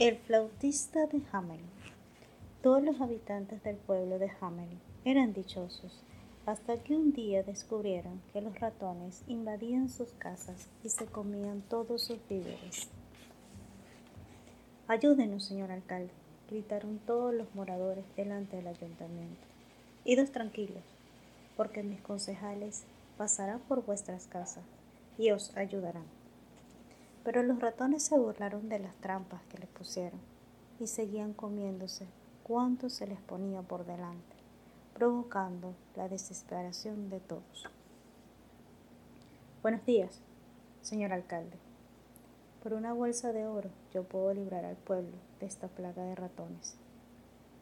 El flautista de Hamelin. Todos los habitantes del pueblo de Hamelin eran dichosos, hasta que un día descubrieron que los ratones invadían sus casas y se comían todos sus víveres. Ayúdenos, señor alcalde, gritaron todos los moradores delante del ayuntamiento. Idos tranquilos, porque mis concejales pasarán por vuestras casas y os ayudarán. Pero los ratones se burlaron de las trampas que les pusieron y seguían comiéndose cuanto se les ponía por delante, provocando la desesperación de todos. Buenos días, señor alcalde. Por una bolsa de oro yo puedo librar al pueblo de esta plaga de ratones.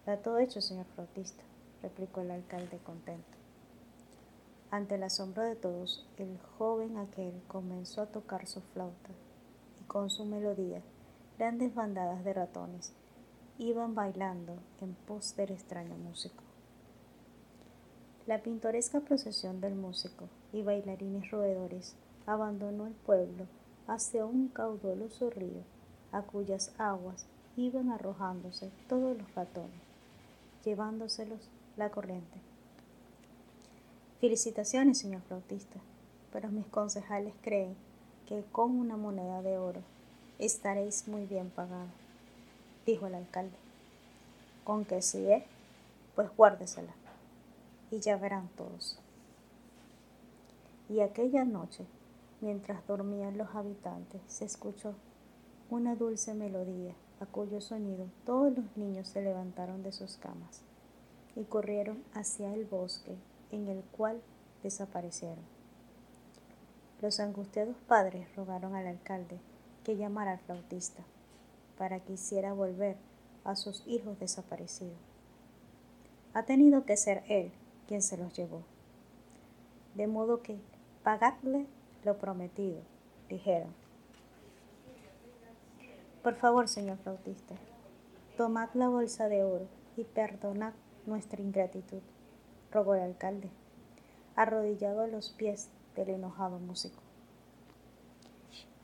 Da todo hecho, señor flautista, replicó el alcalde contento. Ante el asombro de todos, el joven aquel comenzó a tocar su flauta con su melodía, grandes bandadas de ratones iban bailando en pos del extraño músico. La pintoresca procesión del músico y bailarines roedores abandonó el pueblo hacia un caudaloso río, a cuyas aguas iban arrojándose todos los ratones, llevándoselos la corriente. Felicitaciones, señor flautista, pero mis concejales creen que con una moneda de oro estaréis muy bien pagado, dijo el alcalde. Con que si es, pues guárdesela, y ya verán todos. Y aquella noche, mientras dormían los habitantes, se escuchó una dulce melodía, a cuyo sonido todos los niños se levantaron de sus camas y corrieron hacia el bosque en el cual desaparecieron. Los angustiados padres rogaron al alcalde que llamara al flautista para que hiciera volver a sus hijos desaparecidos. Ha tenido que ser él quien se los llevó. De modo que pagadle lo prometido, dijeron. Por favor, señor flautista, tomad la bolsa de oro y perdonad nuestra ingratitud, rogó el alcalde, arrodillado a los pies del enojado músico.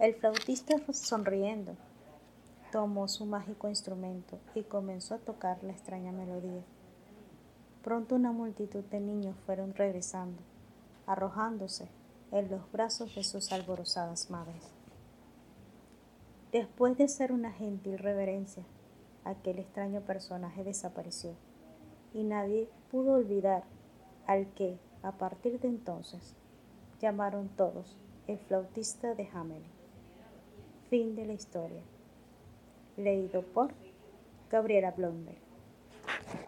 El flautista sonriendo tomó su mágico instrumento y comenzó a tocar la extraña melodía. Pronto una multitud de niños fueron regresando, arrojándose en los brazos de sus alborozadas madres. Después de hacer una gentil reverencia, aquel extraño personaje desapareció y nadie pudo olvidar al que, a partir de entonces, llamaron todos el flautista de Hamelin. Fin de la historia. Leído por Gabriela Blondel.